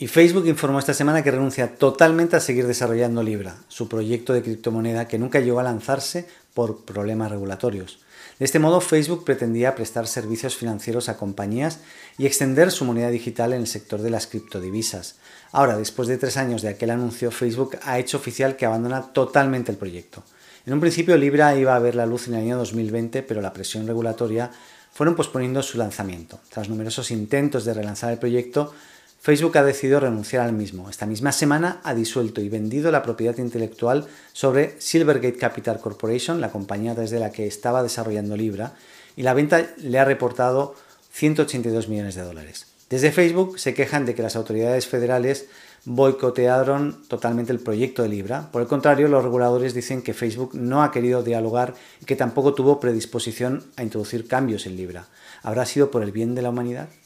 Y Facebook informó esta semana que renuncia totalmente a seguir desarrollando Libra, su proyecto de criptomoneda que nunca llegó a lanzarse por problemas regulatorios. De este modo, Facebook pretendía prestar servicios financieros a compañías y extender su moneda digital en el sector de las criptodivisas. Ahora, después de tres años de aquel anuncio, Facebook ha hecho oficial que abandona totalmente el proyecto. En un principio, Libra iba a ver la luz en el año 2020, pero la presión regulatoria fueron posponiendo su lanzamiento. Tras numerosos intentos de relanzar el proyecto, Facebook ha decidido renunciar al mismo. Esta misma semana ha disuelto y vendido la propiedad intelectual sobre Silvergate Capital Corporation, la compañía desde la que estaba desarrollando Libra, y la venta le ha reportado 182 millones de dólares. Desde Facebook se quejan de que las autoridades federales boicotearon totalmente el proyecto de Libra. Por el contrario, los reguladores dicen que Facebook no ha querido dialogar y que tampoco tuvo predisposición a introducir cambios en Libra. ¿Habrá sido por el bien de la humanidad?